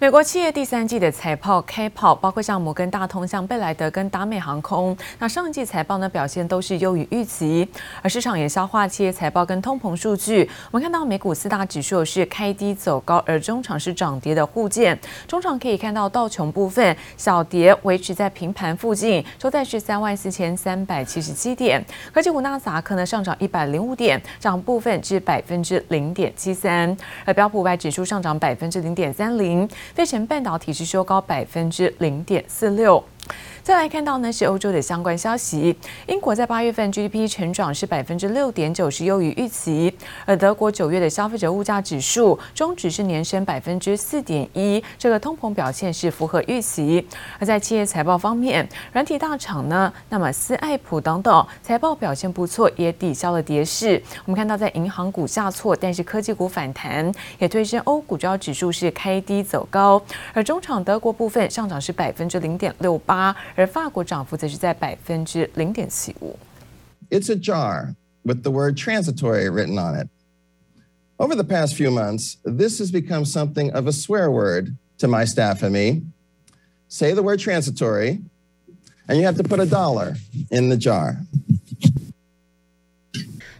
美国企业第三季的财报开跑，包括像摩根大通、像贝莱德跟达美航空，那上一季财报呢表现都是优于预期，而市场也消化企业财报跟通膨数据。我们看到美股四大指数是开低走高，而中场是涨跌的互见。中场可以看到道琼部分小跌，维持在平盘附近，收在是三万四千三百七十七点。科技股纳斯达克呢上涨一百零五点，涨部分至百分之零点七三，而标普五百指数上涨百分之零点三零。费城半导体是收高百分之零点四六。再来看到呢是欧洲的相关消息，英国在八月份 GDP 成长是百分之六点九，是优于预期；而德国九月的消费者物价指数终值是年升百分之四点一，这个通膨表现是符合预期。而在企业财报方面，软体大厂呢，那么思爱普等等财报表现不错，也抵消了跌势。我们看到在银行股下挫，但是科技股反弹，也推升欧股主要指数是开低走高。而中场德国部分上涨是百分之零点六八。而法国涨幅则是在百分之零点七五。It's a jar with the word transitory written on it. Over the past few months, this has become something of a swear word to my staff and me. Say the word transitory, and you have to put a dollar in the jar.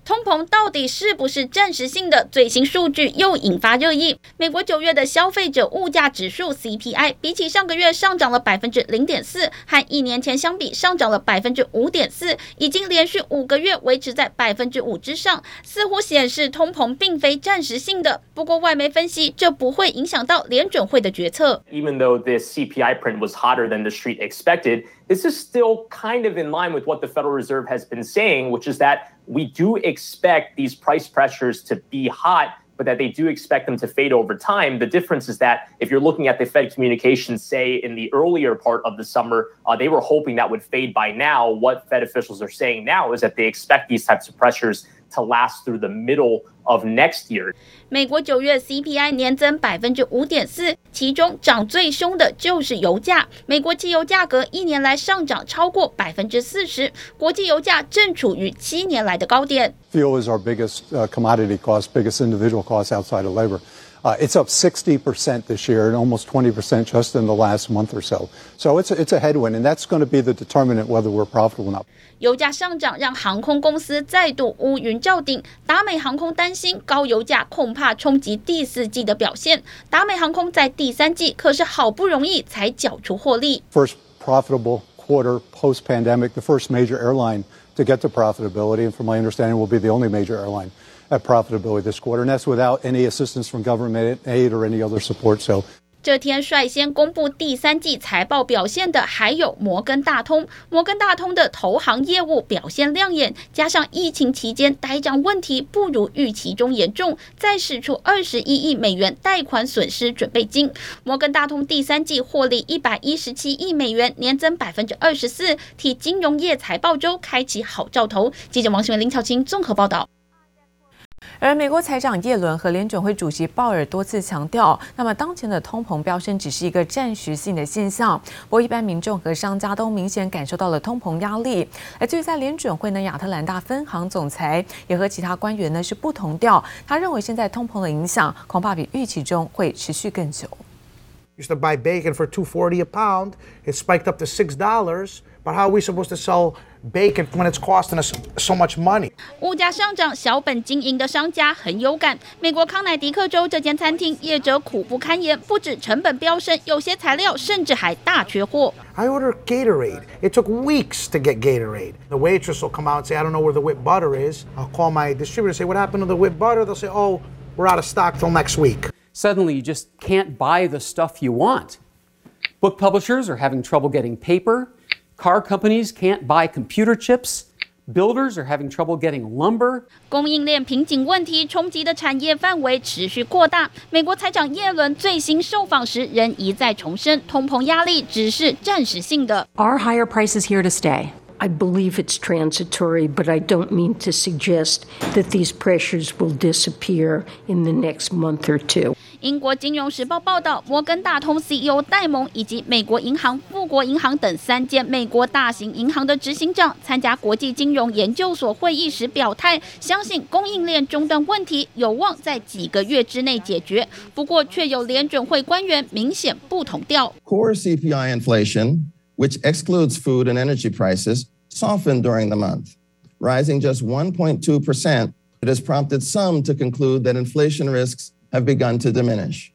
通膨到底是不是暂时性的？最新数据又引发热议。美国九月的消费者物价指数 CPI 比起上个月上涨了百分之零点四，和一年前相比上涨了百分之五点四，已经连续五个月维持在百分之五之上，似乎显示通膨并非暂时性的。不过外媒分析，这不会影响到联准会的决策。Even though this CPI print was hotter than the street expected, this is still kind of in line with what the Federal Reserve has been saying, which is that we do expect these price pressures to be hot, but that they do expect them to fade over time. The difference is that if you're looking at the Fed communications, say in the earlier part of the summer, uh, they were hoping that would fade by now. What Fed officials are saying now is that they expect these types of pressures to last through the middle of next year. 美国九月 CPI 年增百分之五点四，其中涨最凶的就是油价。美国汽油价格一年来上涨超过百分之四十，国际油价正处于七年来的高点。Fuel is our biggest commodity cost, biggest individual cost outside of labor. Uh, it's up 60% this year and almost 20% just in the last month or so. So it's a, it's a headwind, and that's going to be the determinant whether we're profitable or not. 油价上涨让航空公司再度乌云罩顶，达美航空担心高油价恐怕冲击第四季的表现。达美航空在第三季可是好不容易才缴出获利。First profitable quarter post pandemic, the first major airline to get to profitability, and from my understanding, will be the only major airline. at profitability this quarter, and that's without any assistance from government aid or any other support. So. 这天率先公布第三季财报表现的还有摩根大通。摩根大通的投行业务表现亮眼，加上疫情期间呆账问题不如预期中严重，再使出二十一亿美元贷款损失准备金。摩根大通第三季获利一百一十七亿美元，年增百分之二十四，替金融业财报周开启好兆头。记者王新文、林巧清综合报道。而美国财长耶伦和联准会主席鲍尔多次强调，那么当前的通膨飙升只是一个暂时性的现象。不过，一般民众和商家都明显感受到了通膨压力。而至于在联准会呢，亚特兰大分行总裁也和其他官员呢是不同调。他认为现在通膨的影响恐怕比预期中会持续更久。Used to buy bacon for two forty a pound, it spiked up to six dollars. But how are we supposed to sell bacon when it's costing us so much money? 物价上涨，小本经营的商家很有感。美国康乃狄克州这间餐厅业者苦不堪言，不止成本飙升，有些材料甚至还大缺货。I ordered Gatorade. It took weeks to get Gatorade. The waitress will come out and say, "I don't know where the whipped butter is." I'll call my distributor, say, "What happened to the whipped butter?" They'll say, "Oh, we're out of stock till next week." Suddenly, you just can't buy the stuff you want. Book publishers are having trouble getting paper. Car companies can't buy computer chips. Builders are having trouble getting lumber. 供应链瓶颈问题冲击的产业范围持续扩大。美国财长耶伦最新受访时仍一再重申，通膨压力只是暂时性的。Are higher prices here to stay? I believe it's transitory, but I don't mean to suggest that these pressures will disappear in the next month or two. 英国金融时报报道，摩根大通 CEO 戴蒙以及美国银行、富国银行等三间美国大型银行的执行长参加国际金融研究所会议时表态，相信供应链中断问题有望在几个月之内解决。不过，却有联准会官员明显不同调。Core CPI inflation, which excludes food and energy prices, softened during the month, rising just 1.2 percent. It has prompted some to conclude that inflation risks have begun to diminish.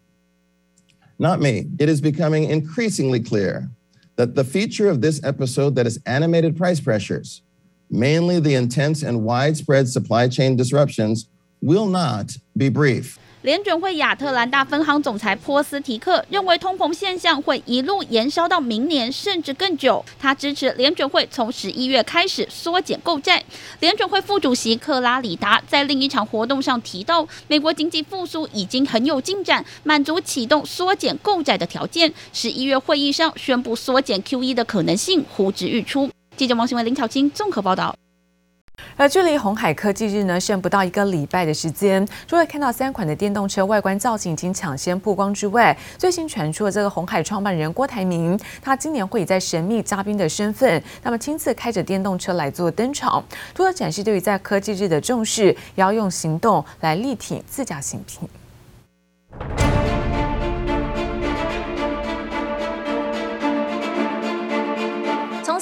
Not me. It is becoming increasingly clear that the feature of this episode that has animated price pressures, mainly the intense and widespread supply chain disruptions, will not be brief. 联准会亚特兰大分行总裁波斯提克认为，通膨现象会一路延烧到明年，甚至更久。他支持联准会从十一月开始缩减购债。联准会副主席克拉里达在另一场活动上提到，美国经济复苏已经很有进展，满足启动缩减购债的条件。十一月会议上宣布缩减 QE 的可能性呼之欲出。记者王新文、林巧清综合报道。而距离红海科技日呢，剩不到一个礼拜的时间，除了看到三款的电动车外观造型已经抢先曝光之外，最新传出的这个红海创办人郭台铭，他今年会以在神秘嘉宾的身份，那么亲自开着电动车来做登场，除了展示对于在科技日的重视，也要用行动来力挺自家新品。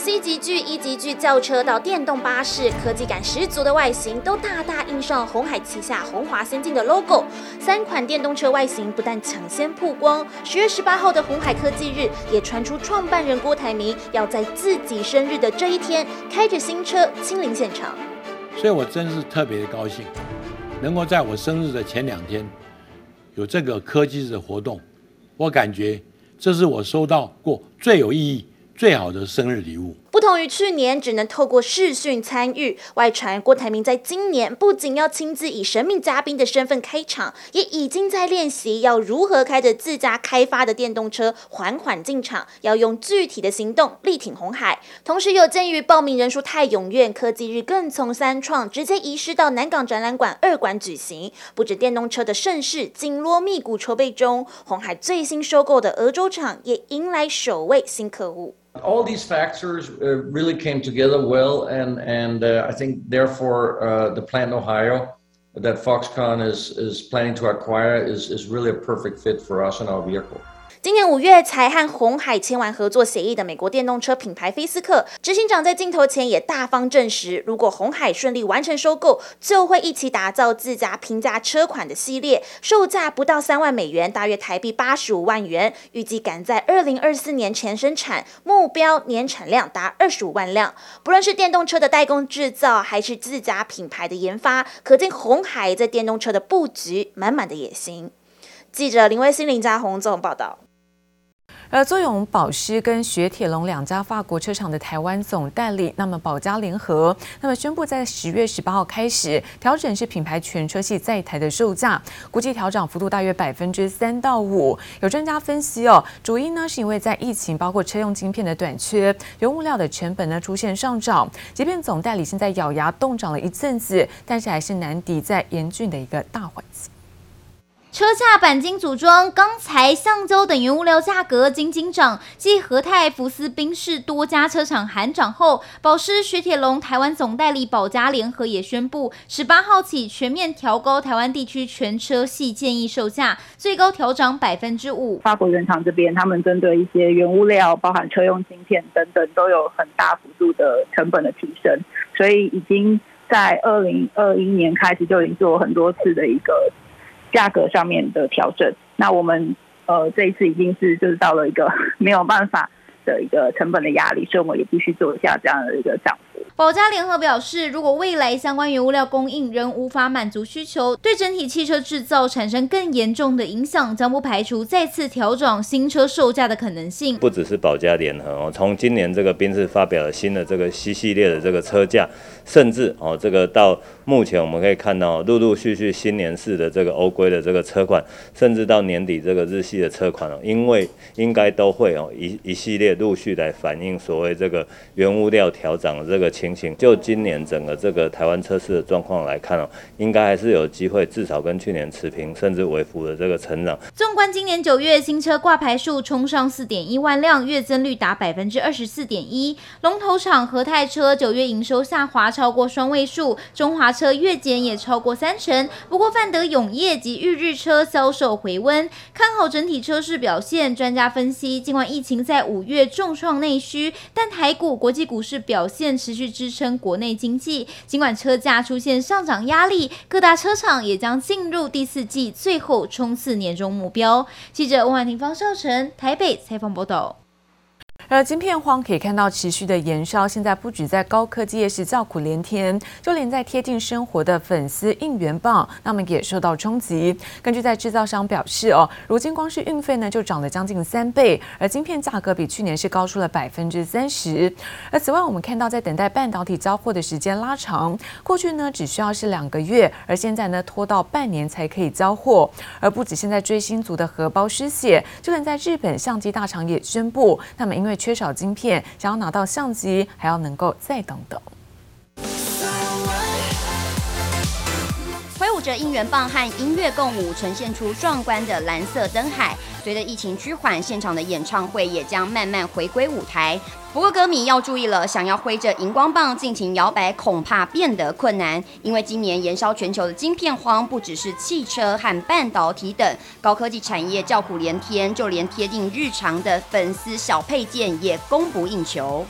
C 级巨、E 级巨轿车到电动巴士，科技感十足的外形都大大印上鸿海旗下鸿华先进的 logo。三款电动车外形不但抢先曝光，十月十八号的鸿海科技日也传出创办人郭台铭要在自己生日的这一天开着新车亲临现场。所以我真是特别的高兴，能够在我生日的前两天有这个科技日的活动，我感觉这是我收到过最有意义。最好的生日礼物。不同于去年只能透过视讯参与，外传郭台铭在今年不仅要亲自以神秘嘉宾的身份开场，也已经在练习要如何开着自家开发的电动车缓缓进场，要用具体的行动力挺红海。同时，有鉴于报名人数太踊跃，科技日更从三创直接移师到南港展览馆二馆举行。不止电动车的盛世紧锣密鼓筹备中，红海最新收购的鹅州厂也迎来首位新客户。All these factors uh, really came together well, and and uh, I think therefore uh, the plant in Ohio that Foxconn is is planning to acquire is is really a perfect fit for us and our vehicle. 今年五月才和红海签完合作协议的美国电动车品牌菲斯克执行长在镜头前也大方证实，如果红海顺利完成收购，就会一起打造自家平价车款的系列，售价不到三万美元，大约台币八十五万元，预计赶在二零二四年前生产，目标年产量达二十五万辆。不论是电动车的代工制造，还是自家品牌的研发，可见红海在电动车的布局满满的野心。记者林威欣、林家宏综合报道。而作用保湿跟雪铁龙两家法国车厂的台湾总代理，那么保家联合，那么宣布在十月十八号开始调整是品牌全车系在台的售价，估计调整幅度大约百分之三到五。有专家分析哦，主因呢是因为在疫情包括车用晶片的短缺，原物料的成本呢出现上涨。即便总代理现在咬牙冻涨了一阵子，但是还是难抵在严峻的一个大环境。车架、钣金组装、钢材、橡胶等原物料价格惊惊涨，继和泰、福斯、宾士多家车厂喊涨后，保时、雪铁龙台湾总代理保家联合也宣布，十八号起全面调高台湾地区全车系建议售价，最高调涨百分之五。法国原厂这边，他们针对一些原物料，包含车用晶片等等，都有很大幅度的成本的提升，所以已经在二零二一年开始就已经做很多次的一个。价格上面的调整，那我们呃这一次已经是就是到了一个 没有办法的一个成本的压力，所以我们也必须做一下这样的一个涨。保嘉联合表示，如果未来相关原物料供应仍无法满足需求，对整体汽车制造产生更严重的影响，将不排除再次调整新车售价的可能性。不只是保嘉联合哦，从今年这个宾士发表了新的这个 C 系列的这个车价，甚至哦这个到目前我们可以看到，陆陆续续新年式的这个欧规的这个车款，甚至到年底这个日系的车款哦，因为应该都会哦一一系列陆续来反映所谓这个原物料调整的这个。情形，就今年整个这个台湾车市的状况来看哦，应该还是有机会至少跟去年持平，甚至微幅的这个成长。纵观今年九月新车挂牌数冲上四点一万辆，月增率达百分之二十四点一。龙头厂和泰车九月营收下滑超过双位数，中华车月减也超过三成。不过范德永业及裕日车销售回温，看好整体车市表现。专家分析，尽管疫情在五月重创内需，但台股、国际股市表现持续去支撑国内经济。尽管车价出现上涨压力，各大车厂也将进入第四季最后冲刺年终目标。记者温婉婷、方少成台北采访报道。而晶片荒可以看到持续的延烧，现在不止在高科技业是叫苦连天，就连在贴近生活的粉丝应援棒，那么也受到冲击。根据在制造商表示哦，如今光是运费呢就涨了将近三倍，而晶片价格比去年是高出了百分之三十。而此外，我们看到在等待半导体交货的时间拉长，过去呢只需要是两个月，而现在呢拖到半年才可以交货。而不止现在追星族的荷包失血，就连在日本相机大厂也宣布，那么因为缺少晶片，想要拿到相机，还要能够再等等。着应援棒和音乐共舞，呈现出壮观的蓝色灯海。随着疫情趋缓，现场的演唱会也将慢慢回归舞台。不过歌迷要注意了，想要挥着荧光棒尽情摇摆，恐怕变得困难。因为今年延烧全球的晶片荒，不只是汽车和半导体等高科技产业叫苦连天，就连贴近日常的粉丝小配件也供不应求。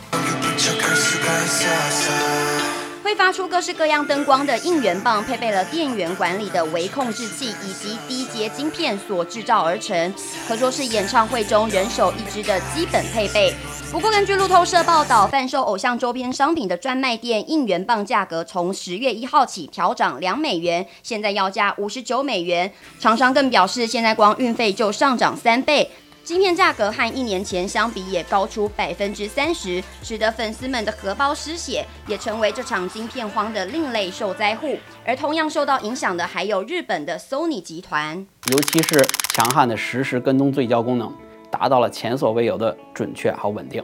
会发出各式各样灯光的应援棒，配备了电源管理的微控制器以及低阶晶片所制造而成，可说是演唱会中人手一支的基本配备。不过，根据路透社报道，贩售偶像周边商品的专卖店应援棒价格从十月一号起调涨两美元，现在要价五十九美元。厂商更表示，现在光运费就上涨三倍。芯片价格和一年前相比也高出百分之三十，使得粉丝们的荷包失血，也成为这场晶片荒的另类受灾户。而同样受到影响的还有日本的 Sony 集团，尤其是强悍的实时跟踪对焦功能，达到了前所未有的准确和稳定。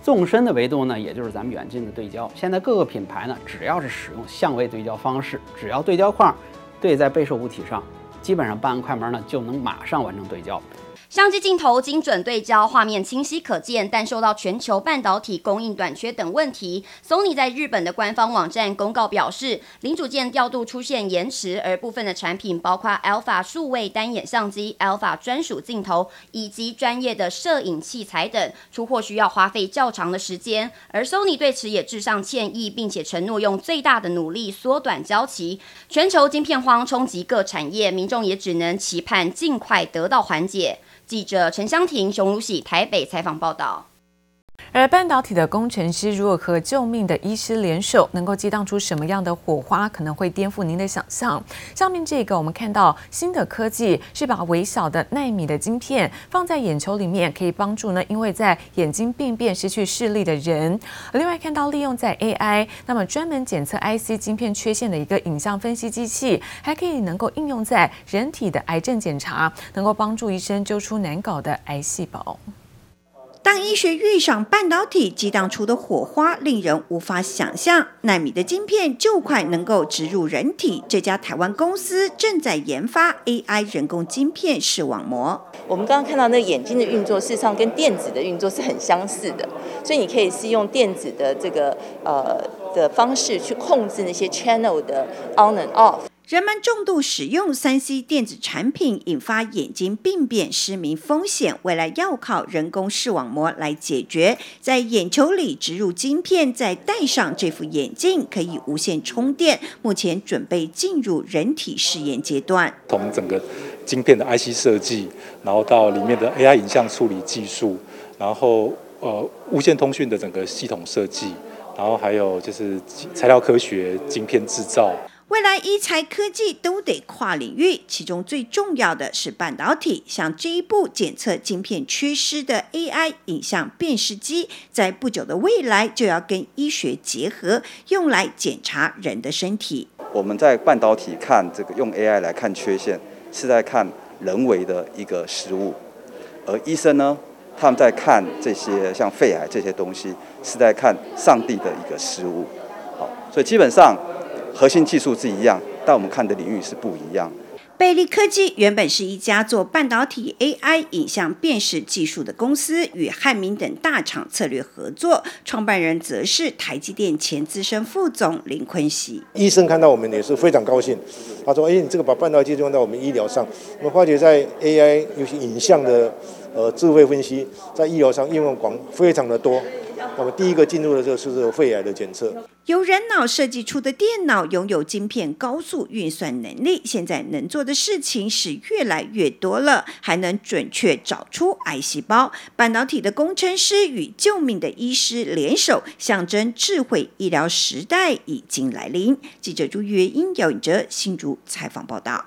纵深的维度呢，也就是咱们远近的对焦，现在各个品牌呢，只要是使用相位对焦方式，只要对焦框对在被摄物体上，基本上半按快门呢就能马上完成对焦。相机镜头精准对焦，画面清晰可见，但受到全球半导体供应短缺等问题，Sony 在日本的官方网站公告表示，零组件调度出现延迟，而部分的产品包括 Alpha 数位单眼相机、Alpha 专属镜头以及专业的摄影器材等，出货需要花费较长的时间。而 Sony 对此也致上歉意，并且承诺用最大的努力缩短交期。全球晶片荒冲击各产业，民众也只能期盼尽快得到缓解。记者陈香婷、熊如喜台北采访报道。而半导体的工程师如果和救命的医师联手，能够激荡出什么样的火花，可能会颠覆您的想象。下面这个，我们看到新的科技是把微小的纳米的晶片放在眼球里面，可以帮助呢，因为在眼睛病变失去视力的人。另外看到利用在 AI，那么专门检测 IC 晶片缺陷的一个影像分析机器，还可以能够应用在人体的癌症检查，能够帮助医生揪出难搞的癌细胞。当医学遇上半导体，激荡出的火花令人无法想象。奈米的晶片就快能够植入人体，这家台湾公司正在研发 AI 人工晶片视网膜。我们刚刚看到那眼睛的运作，事实上跟电子的运作是很相似的，所以你可以是用电子的这个呃的方式去控制那些 channel 的 on and off。人们重度使用三 C 电子产品，引发眼睛病变、失明风险。未来要靠人工视网膜来解决，在眼球里植入晶片，再戴上这副眼镜，可以无线充电。目前准备进入人体试验阶段。从整个晶片的 IC 设计，然后到里面的 AI 影像处理技术，然后呃无线通讯的整个系统设计，然后还有就是材料科学、晶片制造。未来医材科技都得跨领域，其中最重要的是半导体。像这一部检测晶片缺失的 AI 影像辨识机，在不久的未来就要跟医学结合，用来检查人的身体。我们在半导体看这个用 AI 来看缺陷，是在看人为的一个失误，而医生呢，他们在看这些像肺癌这些东西，是在看上帝的一个失误。好，所以基本上核心技术是一样，但我们看的领域是不一样。贝利科技原本是一家做半导体 AI 影像辨识技术的公司，与汉明等大厂策略合作。创办人则是台积电前资深副总林坤熙。医生看到我们也是非常高兴，他说：“哎，你这个把半导体用到我们医疗上，我们发觉在 AI 尤其影像的呃智慧分析，在医疗上应用广非常的多。”我们第一个进入的就是这个肺癌的检测。由人脑设计出的电脑拥有晶片高速运算能力，现在能做的事情是越来越多了，还能准确找出癌细胞。半导体的工程师与救命的医师联手，象征智慧医疗时代已经来临。记者朱月英、姚颖哲新竹采访报道。